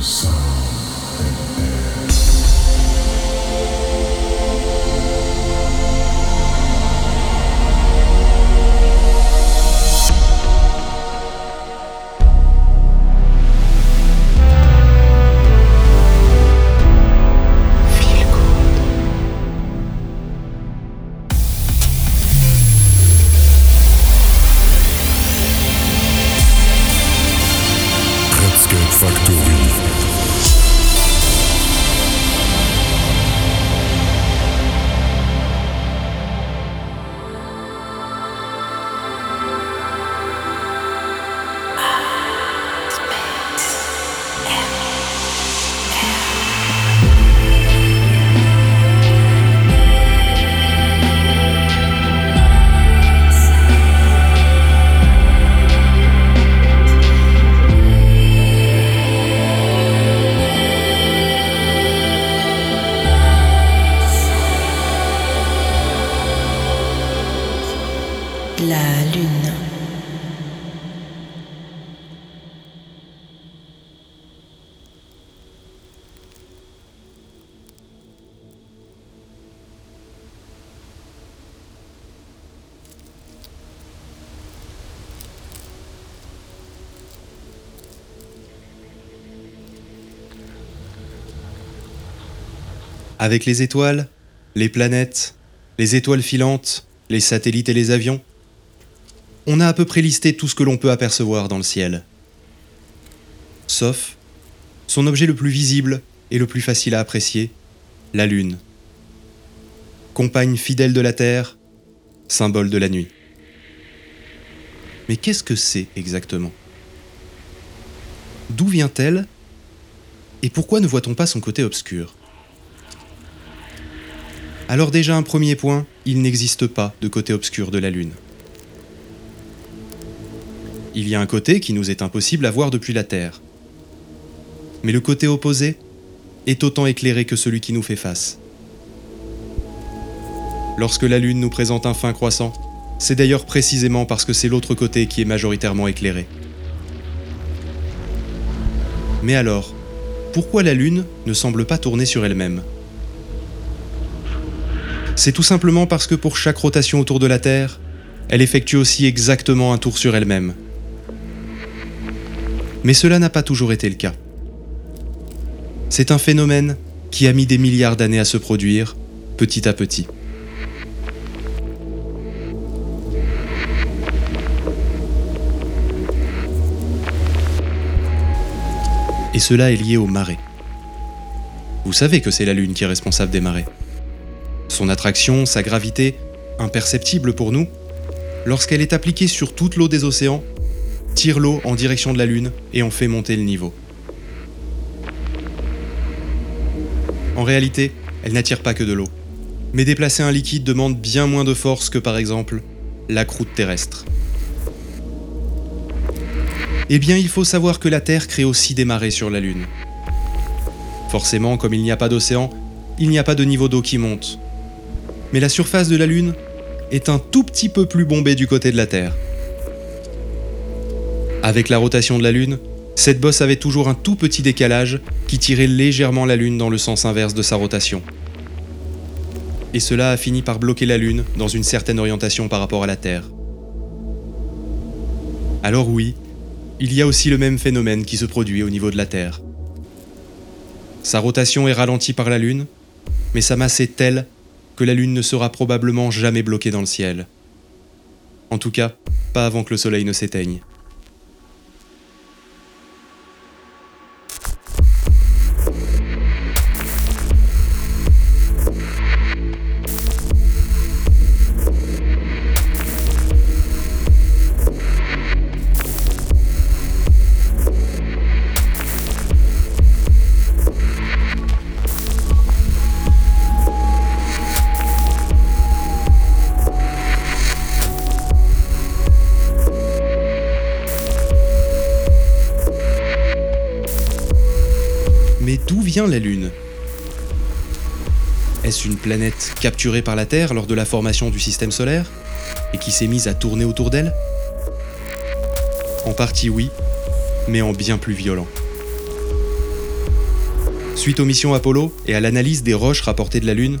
sound. Avec les étoiles, les planètes, les étoiles filantes, les satellites et les avions, on a à peu près listé tout ce que l'on peut apercevoir dans le ciel. Sauf son objet le plus visible et le plus facile à apprécier, la Lune. Compagne fidèle de la Terre, symbole de la nuit. Mais qu'est-ce que c'est exactement? D'où vient-elle? Et pourquoi ne voit-on pas son côté obscur? Alors déjà un premier point, il n'existe pas de côté obscur de la Lune. Il y a un côté qui nous est impossible à voir depuis la Terre. Mais le côté opposé est autant éclairé que celui qui nous fait face. Lorsque la Lune nous présente un fin croissant, c'est d'ailleurs précisément parce que c'est l'autre côté qui est majoritairement éclairé. Mais alors, pourquoi la Lune ne semble pas tourner sur elle-même? C'est tout simplement parce que pour chaque rotation autour de la Terre, elle effectue aussi exactement un tour sur elle-même. Mais cela n'a pas toujours été le cas. C'est un phénomène qui a mis des milliards d'années à se produire, petit à petit. Et cela est lié aux marées. Vous savez que c'est la Lune qui est responsable des marées. Son attraction, sa gravité, imperceptible pour nous, lorsqu'elle est appliquée sur toute l'eau des océans, tire l'eau en direction de la Lune et en fait monter le niveau. En réalité, elle n'attire pas que de l'eau. Mais déplacer un liquide demande bien moins de force que par exemple la croûte terrestre. Eh bien, il faut savoir que la Terre crée aussi des marées sur la Lune. Forcément, comme il n'y a pas d'océan, il n'y a pas de niveau d'eau qui monte, mais la surface de la Lune est un tout petit peu plus bombée du côté de la Terre. Avec la rotation de la Lune, cette bosse avait toujours un tout petit décalage qui tirait légèrement la Lune dans le sens inverse de sa rotation. Et cela a fini par bloquer la Lune dans une certaine orientation par rapport à la Terre. Alors oui, il y a aussi le même phénomène qui se produit au niveau de la Terre. Sa rotation est ralentie par la Lune, mais sa masse est telle que la Lune ne sera probablement jamais bloquée dans le ciel. En tout cas, pas avant que le Soleil ne s'éteigne. La Lune Est-ce une planète capturée par la Terre lors de la formation du système solaire et qui s'est mise à tourner autour d'elle? En partie oui, mais en bien plus violent. Suite aux missions Apollo et à l'analyse des roches rapportées de la Lune,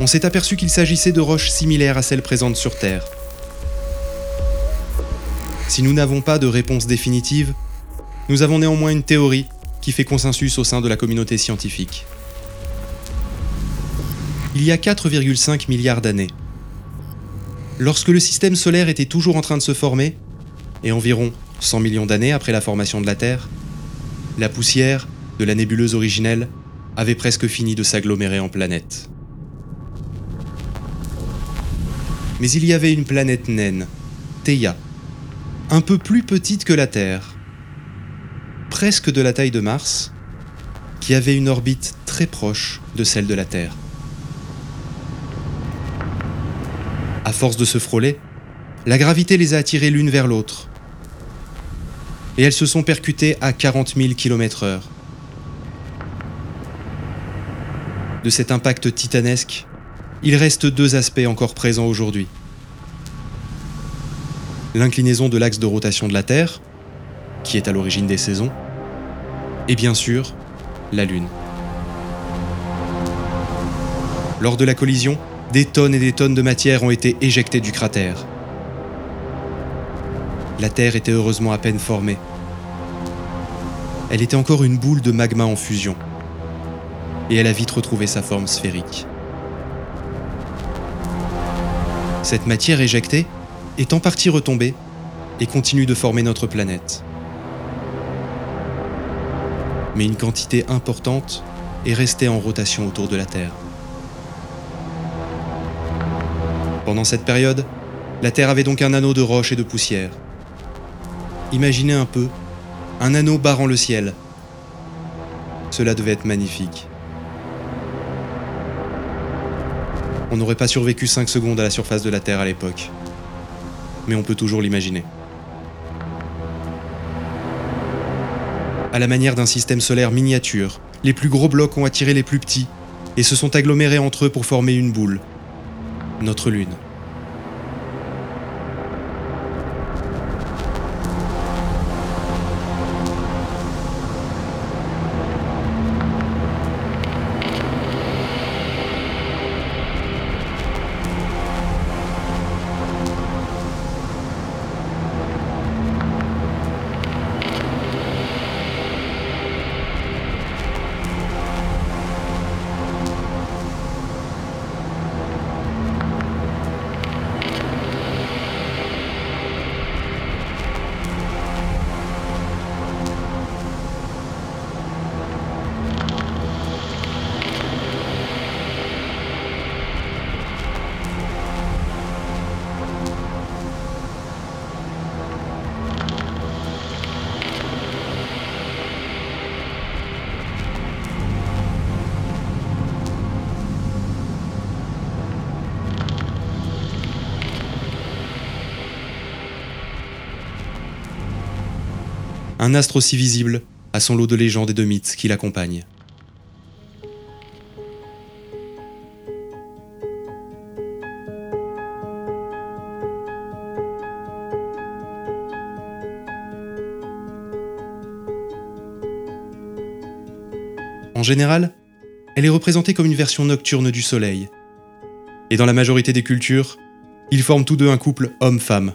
on s'est aperçu qu'il s'agissait de roches similaires à celles présentes sur Terre. Si nous n'avons pas de réponse définitive, nous avons néanmoins une théorie qui fait consensus au sein de la communauté scientifique. Il y a 4,5 milliards d'années, lorsque le système solaire était toujours en train de se former, et environ 100 millions d'années après la formation de la Terre, la poussière de la nébuleuse originelle avait presque fini de s'agglomérer en planète. Mais il y avait une planète naine, Theia, un peu plus petite que la Terre, presque de la taille de Mars, qui avait une orbite très proche de celle de la Terre. À force de se frôler, la gravité les a attirés l'une vers l'autre. Et elles se sont percutées à 40 000 km/h. De cet impact titanesque, il reste deux aspects encore présents aujourd'hui. L'inclinaison de l'axe de rotation de la Terre, qui est à l'origine des saisons, et bien sûr, la Lune. Lors de la collision, des tonnes et des tonnes de matière ont été éjectées du cratère. La Terre était heureusement à peine formée. Elle était encore une boule de magma en fusion. Et elle a vite retrouvé sa forme sphérique. Cette matière éjectée est en partie retombée et continue de former notre planète. Mais une quantité importante est restée en rotation autour de la Terre. Pendant cette période, la Terre avait donc un anneau de roche et de poussière. Imaginez un peu, un anneau barrant le ciel. Cela devait être magnifique. On n'aurait pas survécu 5 secondes à la surface de la Terre à l'époque. Mais on peut toujours l'imaginer. À la manière d'un système solaire miniature, les plus gros blocs ont attiré les plus petits et se sont agglomérés entre eux pour former une boule, notre Lune. Un astre aussi visible a son lot de légendes et de mythes qui l'accompagnent. En général, elle est représentée comme une version nocturne du Soleil. Et dans la majorité des cultures, ils forment tous deux un couple homme-femme,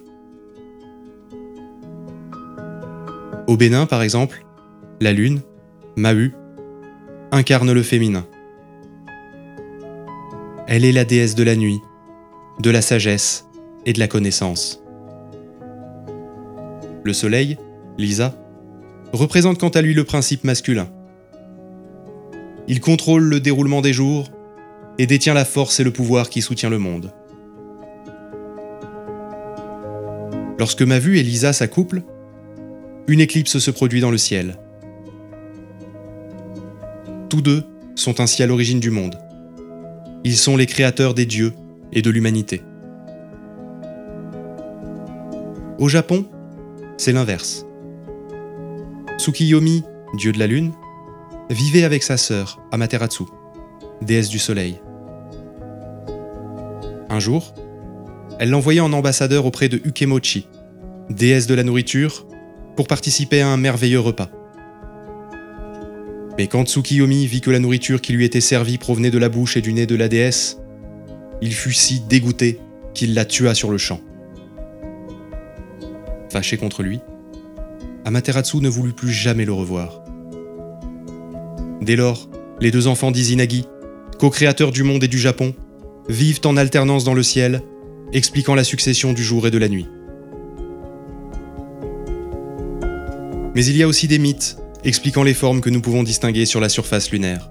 Au Bénin, par exemple, la lune, Mahu, incarne le féminin. Elle est la déesse de la nuit, de la sagesse et de la connaissance. Le soleil, Lisa, représente quant à lui le principe masculin. Il contrôle le déroulement des jours et détient la force et le pouvoir qui soutient le monde. Lorsque Mavu et Lisa s'accouplent, une éclipse se produit dans le ciel. Tous deux sont ainsi à l'origine du monde. Ils sont les créateurs des dieux et de l'humanité. Au Japon, c'est l'inverse. Tsukiyomi, dieu de la lune, vivait avec sa sœur, Amaterasu, déesse du soleil. Un jour, elle l'envoya en ambassadeur auprès de Ukemochi, déesse de la nourriture pour participer à un merveilleux repas. Mais quand Tsukiyomi vit que la nourriture qui lui était servie provenait de la bouche et du nez de la déesse, il fut si dégoûté qu'il la tua sur le champ. Fâché contre lui, Amaterasu ne voulut plus jamais le revoir. Dès lors, les deux enfants d'Izanagi, co-créateurs du monde et du Japon, vivent en alternance dans le ciel, expliquant la succession du jour et de la nuit. Mais il y a aussi des mythes expliquant les formes que nous pouvons distinguer sur la surface lunaire.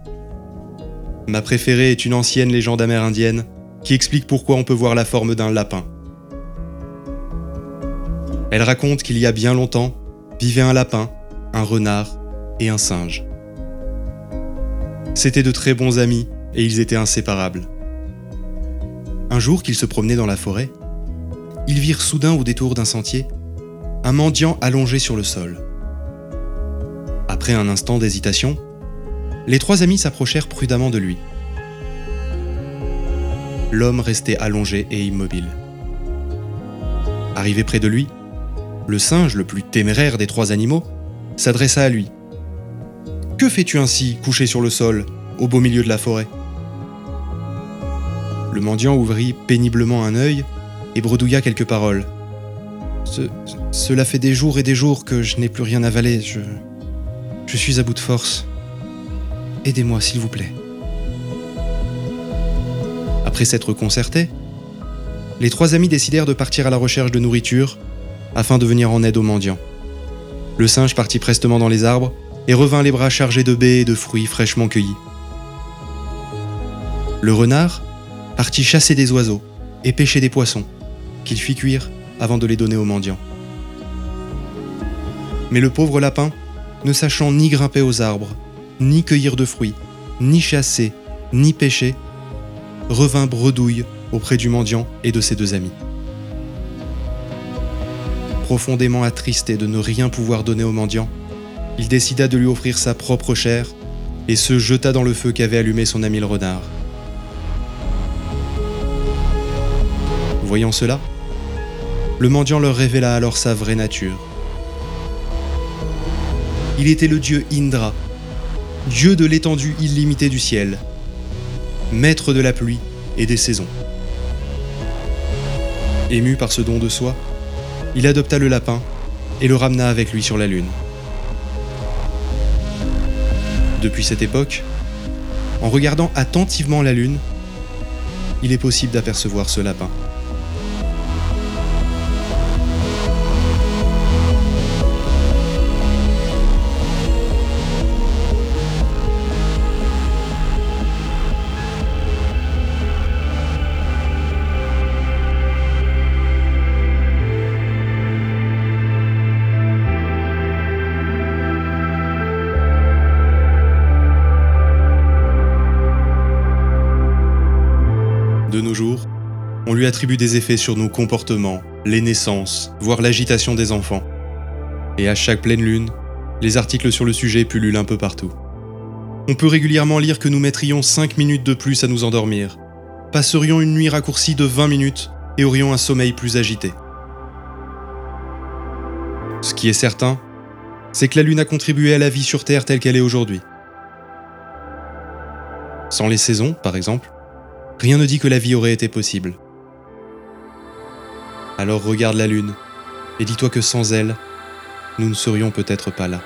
Ma préférée est une ancienne légende amérindienne qui explique pourquoi on peut voir la forme d'un lapin. Elle raconte qu'il y a bien longtemps vivaient un lapin, un renard et un singe. C'étaient de très bons amis et ils étaient inséparables. Un jour qu'ils se promenaient dans la forêt, ils virent soudain au détour d'un sentier un mendiant allongé sur le sol. Après un instant d'hésitation, les trois amis s'approchèrent prudemment de lui. L'homme restait allongé et immobile. Arrivé près de lui, le singe, le plus téméraire des trois animaux, s'adressa à lui. Que fais-tu ainsi, couché sur le sol, au beau milieu de la forêt? Le mendiant ouvrit péniblement un œil et bredouilla quelques paroles. cela fait des jours et des jours que je n'ai plus rien avalé. Je, je suis à bout de force. Aidez-moi, s'il vous plaît. Après s'être concertés, les trois amis décidèrent de partir à la recherche de nourriture afin de venir en aide aux mendiants. Le singe partit prestement dans les arbres et revint les bras chargés de baies et de fruits fraîchement cueillis. Le renard partit chasser des oiseaux et pêcher des poissons, qu'il fit cuire avant de les donner aux mendiants. Mais le pauvre lapin, ne sachant ni grimper aux arbres, ni cueillir de fruits, ni chasser, ni pêcher, revint bredouille auprès du mendiant et de ses deux amis profondément attristé de ne rien pouvoir donner au mendiant, il décida de lui offrir sa propre chair et se jeta dans le feu qu'avait allumé son ami le renard. Voyant cela, le mendiant leur révéla alors sa vraie nature. Il était le dieu Indra, dieu de l'étendue illimitée du ciel, maître de la pluie et des saisons. Ému par ce don de soi, il adopta le lapin et le ramena avec lui sur la Lune. Depuis cette époque, en regardant attentivement la Lune, il est possible d'apercevoir ce lapin. De nos jours, on lui attribue des effets sur nos comportements, les naissances, voire l'agitation des enfants. Et à chaque pleine lune, les articles sur le sujet pullulent un peu partout. On peut régulièrement lire que nous mettrions 5 minutes de plus à nous endormir, passerions une nuit raccourcie de 20 minutes et aurions un sommeil plus agité. Ce qui est certain, c'est que la Lune a contribué à la vie sur Terre telle qu'elle est aujourd'hui. Sans les saisons, par exemple, Rien ne dit que la vie aurait été possible. Alors regarde la Lune et dis-toi que sans elle, nous ne serions peut-être pas là.